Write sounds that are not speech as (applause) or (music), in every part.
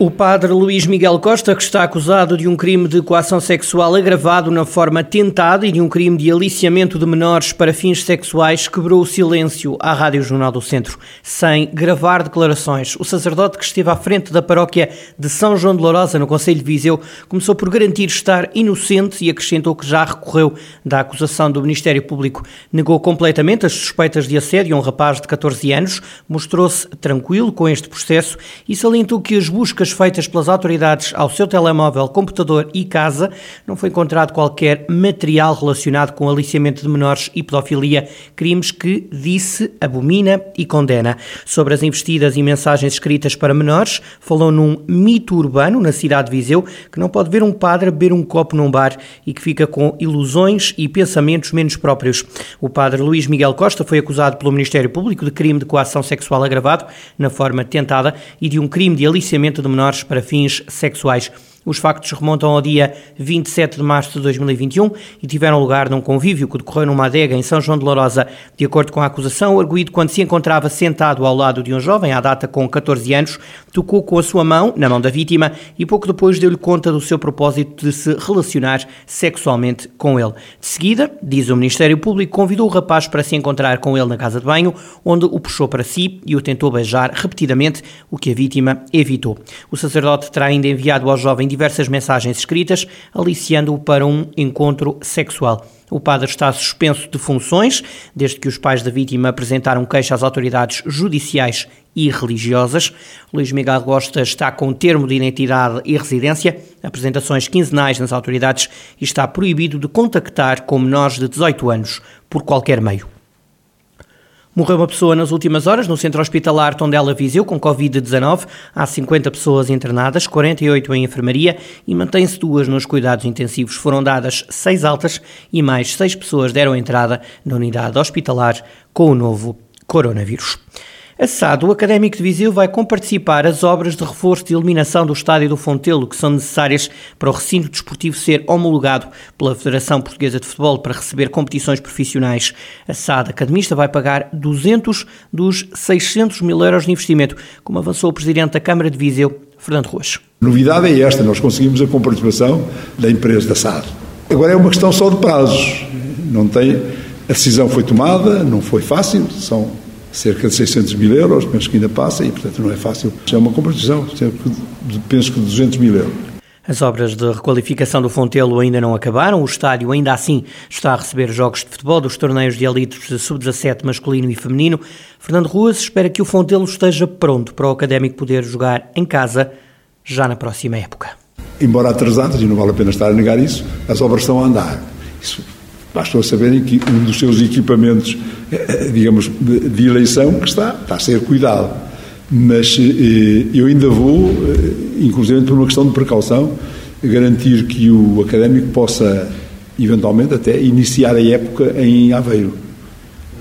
O padre Luís Miguel Costa, que está acusado de um crime de coação sexual agravado na forma tentada e de um crime de aliciamento de menores para fins sexuais, quebrou o silêncio à Rádio Jornal do Centro, sem gravar declarações. O sacerdote que esteve à frente da paróquia de São João de Lourosa, no Conselho de Viseu, começou por garantir estar inocente e acrescentou que já recorreu da acusação do Ministério Público. Negou completamente as suspeitas de assédio a um rapaz de 14 anos, mostrou-se tranquilo com este processo e salientou que as buscas buscas feitas pelas autoridades ao seu telemóvel, computador e casa, não foi encontrado qualquer material relacionado com aliciamento de menores e pedofilia, crimes que, disse, abomina e condena. Sobre as investidas e mensagens escritas para menores, falou num mito urbano na cidade de Viseu, que não pode ver um padre beber um copo num bar e que fica com ilusões e pensamentos menos próprios. O padre Luís Miguel Costa foi acusado pelo Ministério Público de crime de coação sexual agravado, na forma tentada, e de um crime de aliciamento de menores menores para fins sexuais. Os factos remontam ao dia 27 de março de 2021 e tiveram lugar num convívio que decorreu numa adega em São João de Lourosa. De acordo com a acusação, o arguído, quando se encontrava sentado ao lado de um jovem, à data com 14 anos, tocou com a sua mão na mão da vítima e pouco depois deu-lhe conta do seu propósito de se relacionar sexualmente com ele. De seguida, diz o Ministério Público, convidou o rapaz para se encontrar com ele na casa de banho, onde o puxou para si e o tentou beijar repetidamente, o que a vítima evitou. O sacerdote terá ainda enviado ao jovem diversas mensagens escritas, aliciando-o para um encontro sexual. O padre está suspenso de funções, desde que os pais da vítima apresentaram queixa às autoridades judiciais e religiosas. Luís Miguel Costa está com termo de identidade e residência, apresentações quinzenais nas autoridades e está proibido de contactar com menores de 18 anos por qualquer meio. Morreu uma pessoa nas últimas horas no centro hospitalar Tondela Viseu com Covid-19. Há 50 pessoas internadas, 48 em enfermaria e mantém-se duas nos cuidados intensivos. Foram dadas seis altas e mais seis pessoas deram entrada na unidade hospitalar com o novo coronavírus. Assado, o Académico de Viseu vai comparticipar as obras de reforço e eliminação do estádio do Fontelo, que são necessárias para o recinto desportivo ser homologado pela Federação Portuguesa de Futebol para receber competições profissionais. A SAD Academista vai pagar 200 dos 600 mil euros de investimento, como avançou o Presidente da Câmara de Viseu, Fernando Ruas. A novidade é esta, nós conseguimos a comparticipação da empresa da SAD. Agora é uma questão só de prazos. Não tem, a decisão foi tomada, não foi fácil, são cerca de 600 mil euros, penso que ainda passa e, portanto, não é fácil. É uma competição, penso que de 200 mil euros. As obras de requalificação do Fontelo ainda não acabaram. O estádio ainda assim está a receber jogos de futebol dos torneios de elites de sub-17 masculino e feminino. Fernando Ruas espera que o Fontelo esteja pronto para o Académico poder jogar em casa já na próxima época. Embora atrasadas, e não vale a pena estar a negar isso, as obras estão a andar. Isso Bastou saberem que um dos seus equipamentos, eh, digamos, de, eleição, que está, está a ser cuidado. Mas eh, eu ainda vou, eh, inclusive por uma questão de precaução, garantir que o académico possa, eventualmente, até iniciar a época em Aveiro.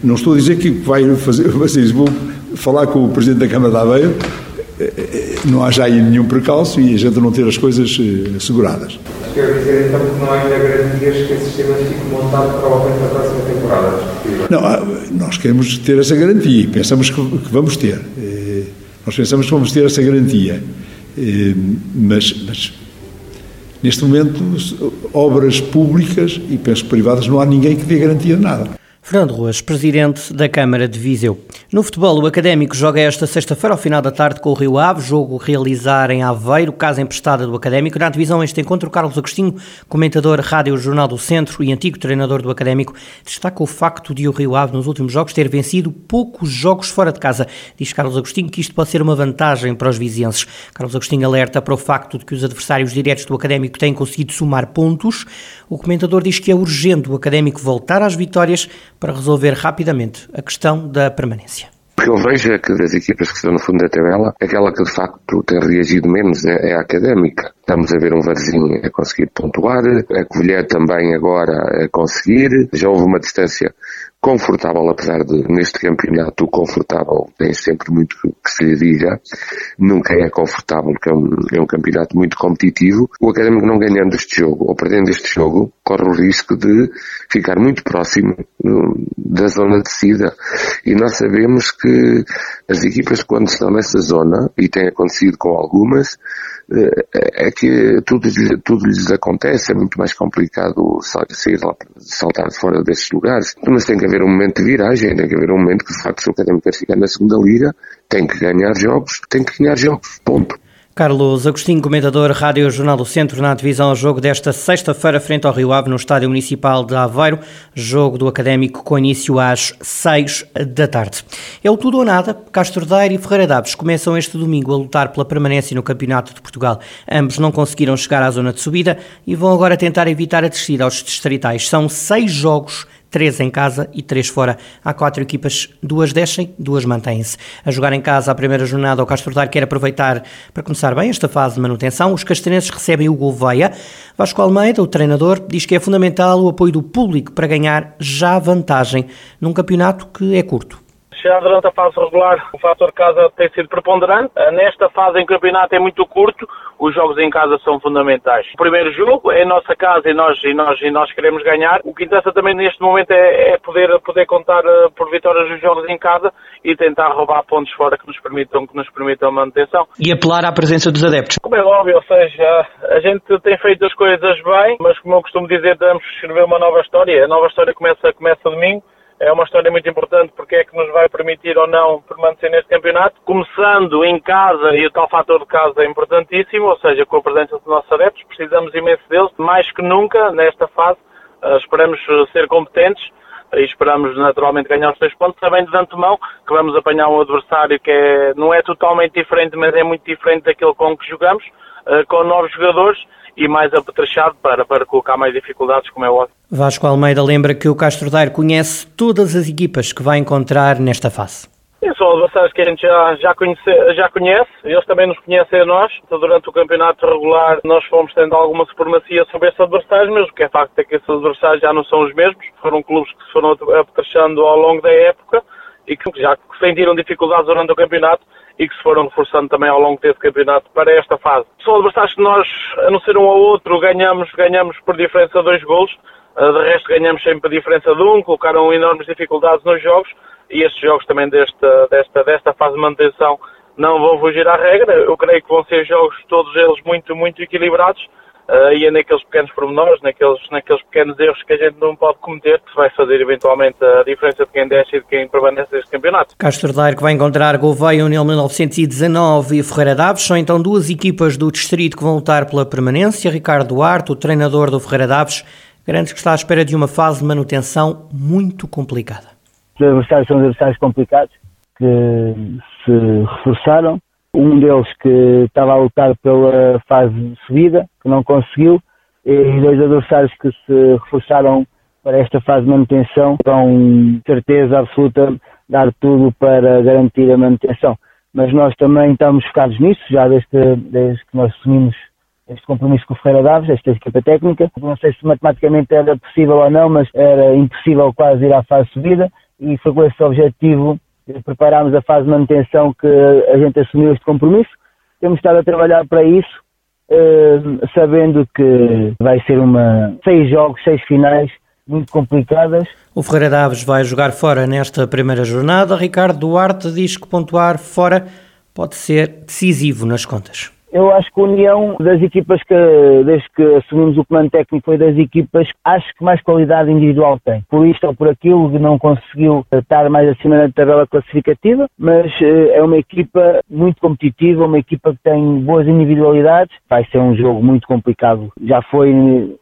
Não estou a dizer que vai fazer, (laughs) vocês vou falar com o Presidente da Câmara de Aveiro, não há já aí nenhum precalço e a gente não ter as coisas asseguradas quer dizer então que não há ainda garantias que esse sistema fique montado provavelmente na próxima temporada? Não, ah, nós queremos ter essa garantia e pensamos que, que vamos ter. Eh, nós pensamos que vamos ter essa garantia. Eh, mas, mas, neste momento, obras públicas e penso privadas, não há ninguém que dê garantia de nada. Fernando Ruas, presidente da Câmara de Viseu. No futebol, o Académico joga esta sexta-feira ao final da tarde com o Rio Ave, jogo realizar em Aveiro, casa emprestada do Académico. Na divisão este encontro, Carlos Agostinho, comentador Rádio Jornal do Centro e antigo treinador do Académico, destaca o facto de o Rio Ave nos últimos jogos ter vencido poucos jogos fora de casa. Diz Carlos Agostinho que isto pode ser uma vantagem para os vizienses. Carlos Agostinho alerta para o facto de que os adversários diretos do Académico têm conseguido somar pontos. O comentador diz que é urgente o Académico voltar às vitórias para resolver rapidamente a questão da permanência. O que eu vejo é que das equipas que estão no fundo da tabela, aquela que de facto tem reagido menos é, é a académica. Estamos a ver um Varzinho a conseguir pontuar, a Covilhã também agora a conseguir. Já houve uma distância confortável, apesar de neste campeonato o confortável tem sempre muito que se lhe diga, nunca é confortável porque é um, é um campeonato muito competitivo. O Académico não ganhando este jogo ou perdendo este jogo corre o risco de ficar muito próximo da zona de descida e nós sabemos que as equipas quando estão nessa zona, e tem acontecido com algumas, é que tudo, tudo lhes acontece, é muito mais complicado sair lá, saltar fora desses lugares. Mas tem que haver um momento de viragem, tem que haver um momento que de facto se o Académico quer ficar na segunda liga, tem que ganhar jogos, tem que ganhar jogos, ponto. Carlos Agostinho, comentador Rádio Jornal do Centro, na divisão ao jogo desta sexta-feira, frente ao Rio Ave, no Estádio Municipal de Aveiro. Jogo do Académico com início às seis da tarde. É o tudo ou nada. Castro Daire e Ferreira Daves começam este domingo a lutar pela permanência no Campeonato de Portugal. Ambos não conseguiram chegar à zona de subida e vão agora tentar evitar a descida aos distritais. São seis jogos três em casa e três fora. Há quatro equipas, duas descem, duas mantêm-se. A jogar em casa a primeira jornada, o Castro Daire quer aproveitar para começar bem esta fase de manutenção. Os castrenses recebem o Gouveia. Vasco Almeida, o treinador, diz que é fundamental o apoio do público para ganhar já vantagem num campeonato que é curto já durante a fase regular o fator casa tem sido preponderante. Nesta fase em campeonato é muito curto, os jogos em casa são fundamentais. O primeiro jogo é a nossa casa e nós, e nós, e nós queremos ganhar. O que interessa também neste momento é, é poder, poder contar uh, por vitórias dos jogos em casa e tentar roubar pontos fora que nos permitam, que nos permitam a manutenção. E apelar à presença dos adeptos. Como é óbvio, ou seja, a gente tem feito as coisas bem, mas como eu costumo dizer, que escrever uma nova história. A nova história começa, começa domingo é uma história muito importante porque é que nos vai permitir ou não permanecer neste campeonato. Começando em casa, e o tal fator de casa é importantíssimo, ou seja, com a presença dos nossos adeptos, precisamos imenso deles, mais que nunca nesta fase. Uh, esperamos ser competentes e esperamos naturalmente ganhar os três pontos, sabendo de antemão que vamos apanhar um adversário que é, não é totalmente diferente, mas é muito diferente daquele com que jogamos, uh, com novos jogadores e mais apetrechado para, para colocar mais dificuldades, como é óbvio. Vasco Almeida lembra que o Castro Daire conhece todas as equipas que vai encontrar nesta fase. São adversários que a gente já, já, conhece, já conhece, eles também nos conhecem a nós. Então, durante o campeonato regular nós fomos tendo alguma supremacia sobre esses adversários, mas o que é facto é que esses adversários já não são os mesmos. Foram clubes que se foram apetrechando ao longo da época e que já sentiram dificuldades durante o campeonato e que se foram reforçando também ao longo desse campeonato para esta fase. São adversários que nós, a não ser um ao outro, ganhamos, ganhamos por diferença de dois golos. Uh, de resto, ganhamos sempre por diferença de um, colocaram enormes dificuldades nos jogos e estes jogos também desta, desta, desta fase de manutenção não vão fugir à regra. Eu creio que vão ser jogos todos eles muito, muito equilibrados uh, e é naqueles pequenos pormenores, naqueles, naqueles pequenos erros que a gente não pode cometer, que vai fazer eventualmente a diferença de quem desce e de quem permanece neste campeonato. Castro Daire que vai encontrar Gouveia União 1919 e Ferreira Daves, são então duas equipas do distrito que vão lutar pela permanência. Ricardo Duarte, o treinador do Ferreira Daves, garante que está à espera de uma fase de manutenção muito complicada. Os adversários são adversários complicados que se reforçaram um deles que estava a lutar pela fase de subida, que não conseguiu, e dois adversários que se reforçaram para esta fase de manutenção, com certeza absoluta dar tudo para garantir a manutenção. Mas nós também estamos focados nisso, já desde, desde que nós assumimos este compromisso com o Ferreira Daves, esta equipa técnica. Não sei se matematicamente era possível ou não, mas era impossível quase ir à fase de subida e foi com esse objetivo preparámos a fase de manutenção que a gente assumiu este compromisso. Temos estado a trabalhar para isso, eh, sabendo que vai ser uma seis jogos, seis finais muito complicadas. O Ferreira Daves vai jogar fora nesta primeira jornada. Ricardo Duarte diz que pontuar fora pode ser decisivo nas contas. Eu acho que a união das equipas que, desde que assumimos o comando técnico, foi das equipas acho que mais qualidade individual tem. Por isto ou por aquilo, não conseguiu estar mais acima da tabela classificativa, mas eh, é uma equipa muito competitiva, uma equipa que tem boas individualidades. Vai ser um jogo muito complicado. Já foi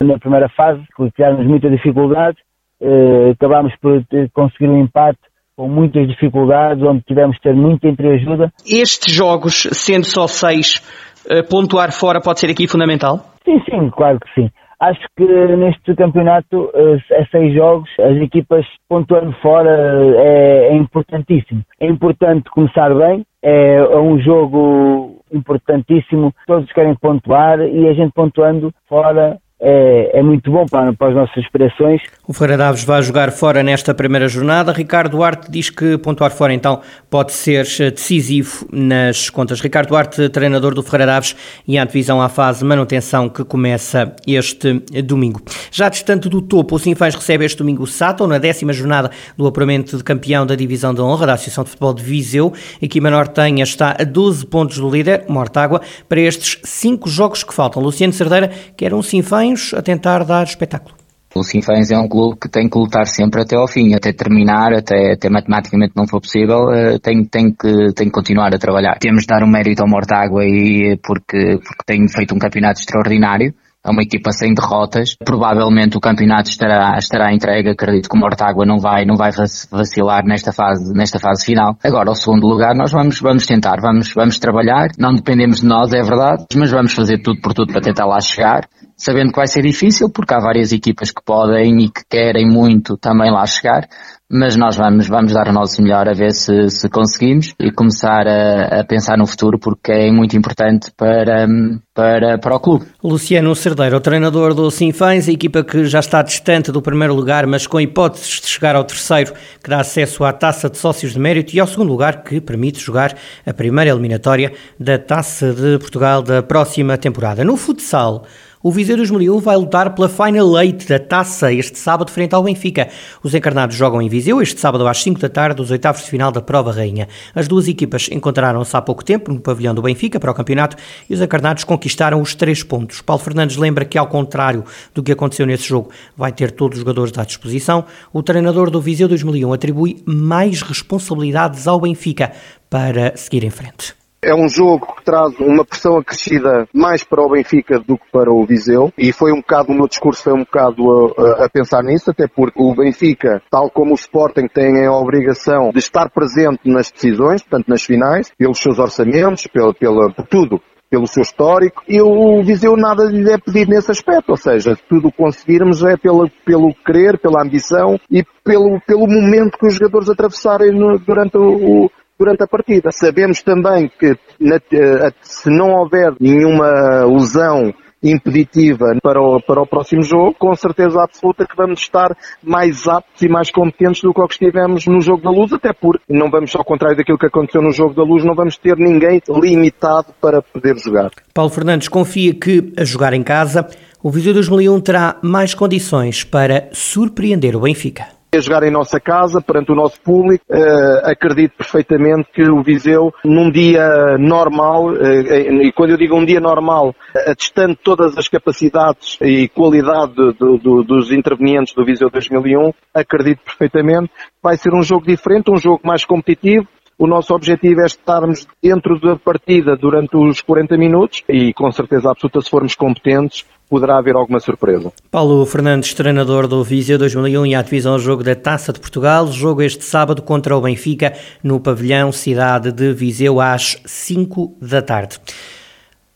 na primeira fase, que criámos muita dificuldade, eh, acabámos por conseguir um empate com muitas dificuldades, onde tivemos que ter muita entreajuda. Estes jogos, sendo só seis, eh, pontuar fora pode ser aqui fundamental? Sim, sim, claro que sim. Acho que neste campeonato, é seis jogos, as equipas pontuando fora é, é importantíssimo. É importante começar bem, é, é um jogo importantíssimo, todos querem pontuar e a gente pontuando fora é, é muito bom para, para as nossas aspirações. O Ferreira Daves vai jogar fora nesta primeira jornada. Ricardo Duarte diz que pontuar fora então pode ser decisivo nas contas. Ricardo Duarte, treinador do Ferreira Daves e a divisão à fase manutenção que começa este domingo. Já distante do topo, o Sinfãs recebe este domingo o Sato na décima jornada do apuramento de campeão da divisão de honra da Associação de Futebol de Viseu. A equipa nortenha está a 12 pontos do líder, Mortágua, para estes cinco jogos que faltam. Luciano Cerdeira quer um Sinfãs a tentar dar espetáculo. O Sinfãs é um clube que tem que lutar sempre até ao fim, até terminar, até, até matematicamente não for possível, uh, tem, tem, que, tem que continuar a trabalhar. Temos de dar um mérito ao Mortágua e, porque, porque tem feito um campeonato extraordinário é uma equipa sem derrotas. Provavelmente o campeonato estará, estará entregue. Acredito que o Mortágua não vai, não vai vacilar nesta fase, nesta fase final. Agora, o segundo lugar, nós vamos, vamos tentar, vamos, vamos trabalhar. Não dependemos de nós, é verdade, mas vamos fazer tudo por tudo para tentar lá chegar. Sabendo que vai ser difícil, porque há várias equipas que podem e que querem muito também lá chegar, mas nós vamos, vamos dar o nosso melhor a ver se, se conseguimos e começar a, a, pensar no futuro porque é muito importante para, para, para o clube. Luciano Cerdeiro, treinador do Sinfãs, a equipa que já está distante do primeiro lugar, mas com hipóteses de chegar ao terceiro, que dá acesso à taça de sócios de mérito e ao segundo lugar, que permite jogar a primeira eliminatória da taça de Portugal da próxima temporada. No futsal, o Viseu 2001 vai lutar pela Final Eight da Taça este sábado frente ao Benfica. Os encarnados jogam em Viseu este sábado às 5 da tarde, os oitavos de final da Prova Rainha. As duas equipas encontraram-se há pouco tempo no pavilhão do Benfica para o campeonato e os encarnados conquistaram os três pontos. Paulo Fernandes lembra que, ao contrário do que aconteceu nesse jogo, vai ter todos os jogadores à disposição. O treinador do Viseu 2001 atribui mais responsabilidades ao Benfica para seguir em frente. É um jogo que traz uma pressão acrescida mais para o Benfica do que para o Viseu. E foi um bocado, o meu discurso foi um bocado a, a, pensar nisso, até porque o Benfica, tal como o Sporting, tem a obrigação de estar presente nas decisões, portanto nas finais, pelos seus orçamentos, pelo, pela, por tudo pelo seu histórico, e o Viseu nada lhe é pedido nesse aspecto, ou seja, tudo o conseguirmos é pelo, pelo querer, pela ambição e pelo, pelo momento que os jogadores atravessarem no, durante o, durante a partida. Sabemos também que eh, se não houver nenhuma lesão impeditiva para o, para o próximo jogo, com certeza absoluta que vamos estar mais aptos e mais competentes do que o que estivemos no jogo da luz, até porque não vamos, ao contrário daquilo que aconteceu no jogo da luz, não vamos ter ninguém limitado para poder jogar. Paulo Fernandes confia que, a jogar em casa, o Viseu 2001 terá mais condições para surpreender o Benfica a jogar em nossa casa, perante o nosso público. Uh, acredito perfeitamente que o Viseu, num dia normal, uh, e quando eu digo um dia normal, uh, distante todas as capacidades e qualidade do, do, dos intervenientes do Viseu 2001, acredito perfeitamente vai ser um jogo diferente, um jogo mais competitivo, o nosso objetivo é estarmos dentro da partida durante os 40 minutos e com certeza absoluta se formos competentes poderá haver alguma surpresa. Paulo Fernandes, treinador do Viseu 2001 e a divisão jogo da Taça de Portugal, jogo este sábado contra o Benfica no pavilhão Cidade de Viseu às 5 da tarde.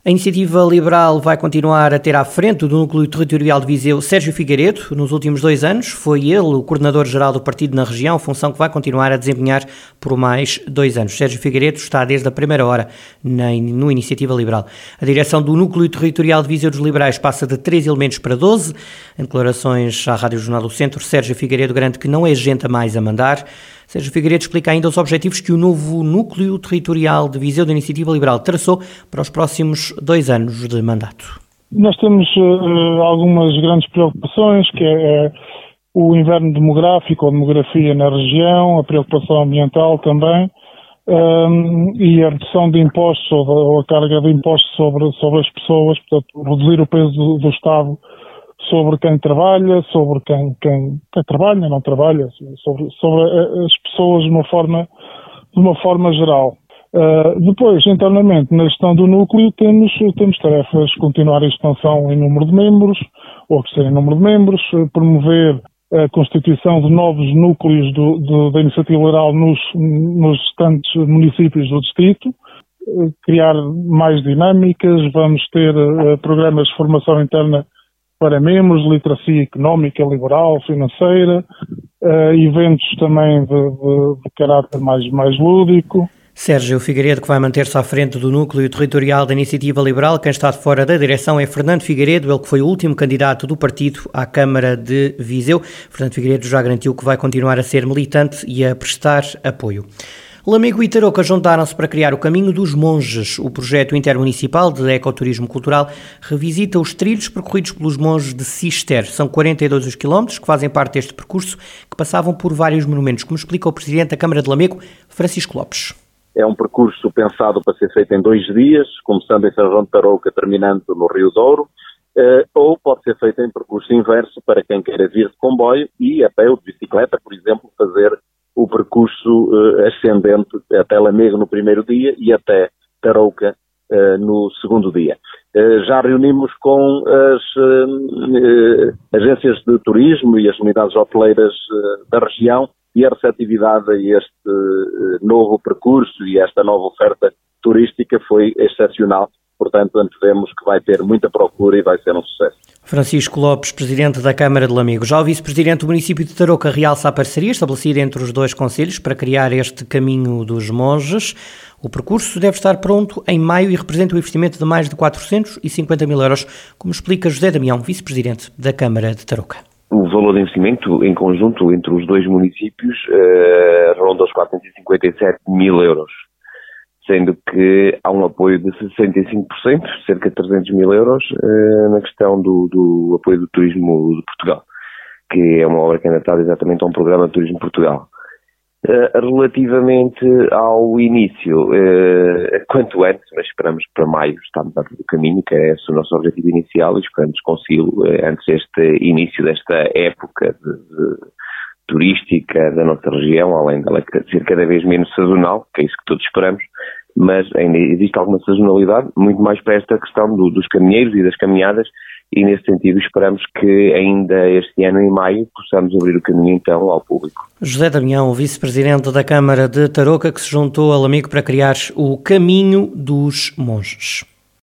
A iniciativa liberal vai continuar a ter à frente do núcleo territorial de Viseu Sérgio Figueiredo. Nos últimos dois anos foi ele o coordenador-geral do partido na região, função que vai continuar a desempenhar por mais dois anos. Sérgio Figueiredo está desde a primeira hora na, no Iniciativa Liberal. A direção do núcleo territorial de Viseu dos Liberais passa de três elementos para 12. Em declarações à Rádio Jornal do Centro, Sérgio Figueiredo garante que não é gente a mais a mandar. Sérgio Figueiredo explica ainda os objetivos que o novo núcleo territorial de Viseu da Iniciativa Liberal traçou para os próximos dois anos de mandato. Nós temos uh, algumas grandes preocupações, que é, é o inverno demográfico, a demografia na região, a preocupação ambiental também, um, ehm, e a redução de impostos ou, ou, a carga de impostos sobre, sobre as pessoas, portanto, reduzir o peso do, do Estado sobre quem trabalha, sobre quem, quem, quem trabalha, não trabalha, sobre, sobre as pessoas de uma forma, de uma forma geral. Uh, depois, internamente, na gestão do núcleo, temos, temos tarefas, continuar a expansão em número de membros, ou crescer em número de membros, promover a constituição de novos núcleos do, do, da iniciativa liberal nos, nos restantes municípios do distrito, criar mais dinâmicas, vamos ter uh, programas de formação interna para membros, literacia económica, liberal, financeira, uh, eventos também de, de, de, caráter mais, mais lúdico. Sérgio Figueiredo, que vai manter-se à frente do núcleo territorial da Iniciativa Liberal. Quem está de fora da direção é Fernando Figueiredo, ele que foi o último candidato do partido à Câmara de Viseu. Fernando Figueiredo já garantiu que vai continuar a ser militante e a prestar apoio. Lamego e Tarouca juntaram-se para criar o Caminho dos Monges. O projeto intermunicipal de ecoturismo cultural revisita os trilhos percorridos pelos monges de Cister. São 42 os quilómetros que fazem parte deste percurso, que passavam por vários monumentos, como explica o Presidente da Câmara de Lamego, Francisco Lopes. É um percurso pensado para ser feito em dois dias, começando em São João de Tarouca, terminando no Rio Douro, eh, ou pode ser feito em percurso inverso para quem queira vir de comboio e até o de bicicleta, por exemplo, fazer o percurso eh, ascendente até Lamego no primeiro dia e até Tarouca eh, no segundo dia. Já reunimos com as agências de turismo e as unidades hoteleiras da região e a receptividade a este eh, novo percurso e esta nova oferta turística foi excepcional. Portanto, antevemos que vai ter muita procura e vai ser um sucesso. Francisco Lopes, Presidente da Câmara de Lamego. Já o Vice-Presidente do município de Tarouca realça a parceria estabelecida entre os dois conselhos para criar este caminho dos monges. O percurso deve estar pronto em maio e representa um investimento de mais de 450 mil euros, como explica José Damião, Vice-Presidente da Câmara de Tarouca o valor de investimento em conjunto entre os dois municípios uh, ronda os 457 mil euros, sendo que há um apoio de 65%, cerca de 300 mil euros, uh, na questão do, do, apoio do turismo de Portugal, que é uma obra que é ainda exatamente a um programa de turismo de Portugal. Uh, relativamente ao início, uh, quanto antes, mas esperamos para maio, estamos dentro do caminho, que é esse o nosso objetivo inicial, e esperamos consegui-lo uh, antes deste início desta época de, de, turística da nossa região, além dela ser cada vez menos sazonal, que é isso que todos esperamos, mas ainda existe alguma sazonalidade, muito mais para esta questão do, dos caminheiros e das caminhadas, e nesse sentido esperamos que ainda este ano, em maio, possamos abrir o caminho então ao público. José Damião, vice-presidente da Câmara de Tarouca, que se juntou ao amigo para criar o Caminho dos Monges.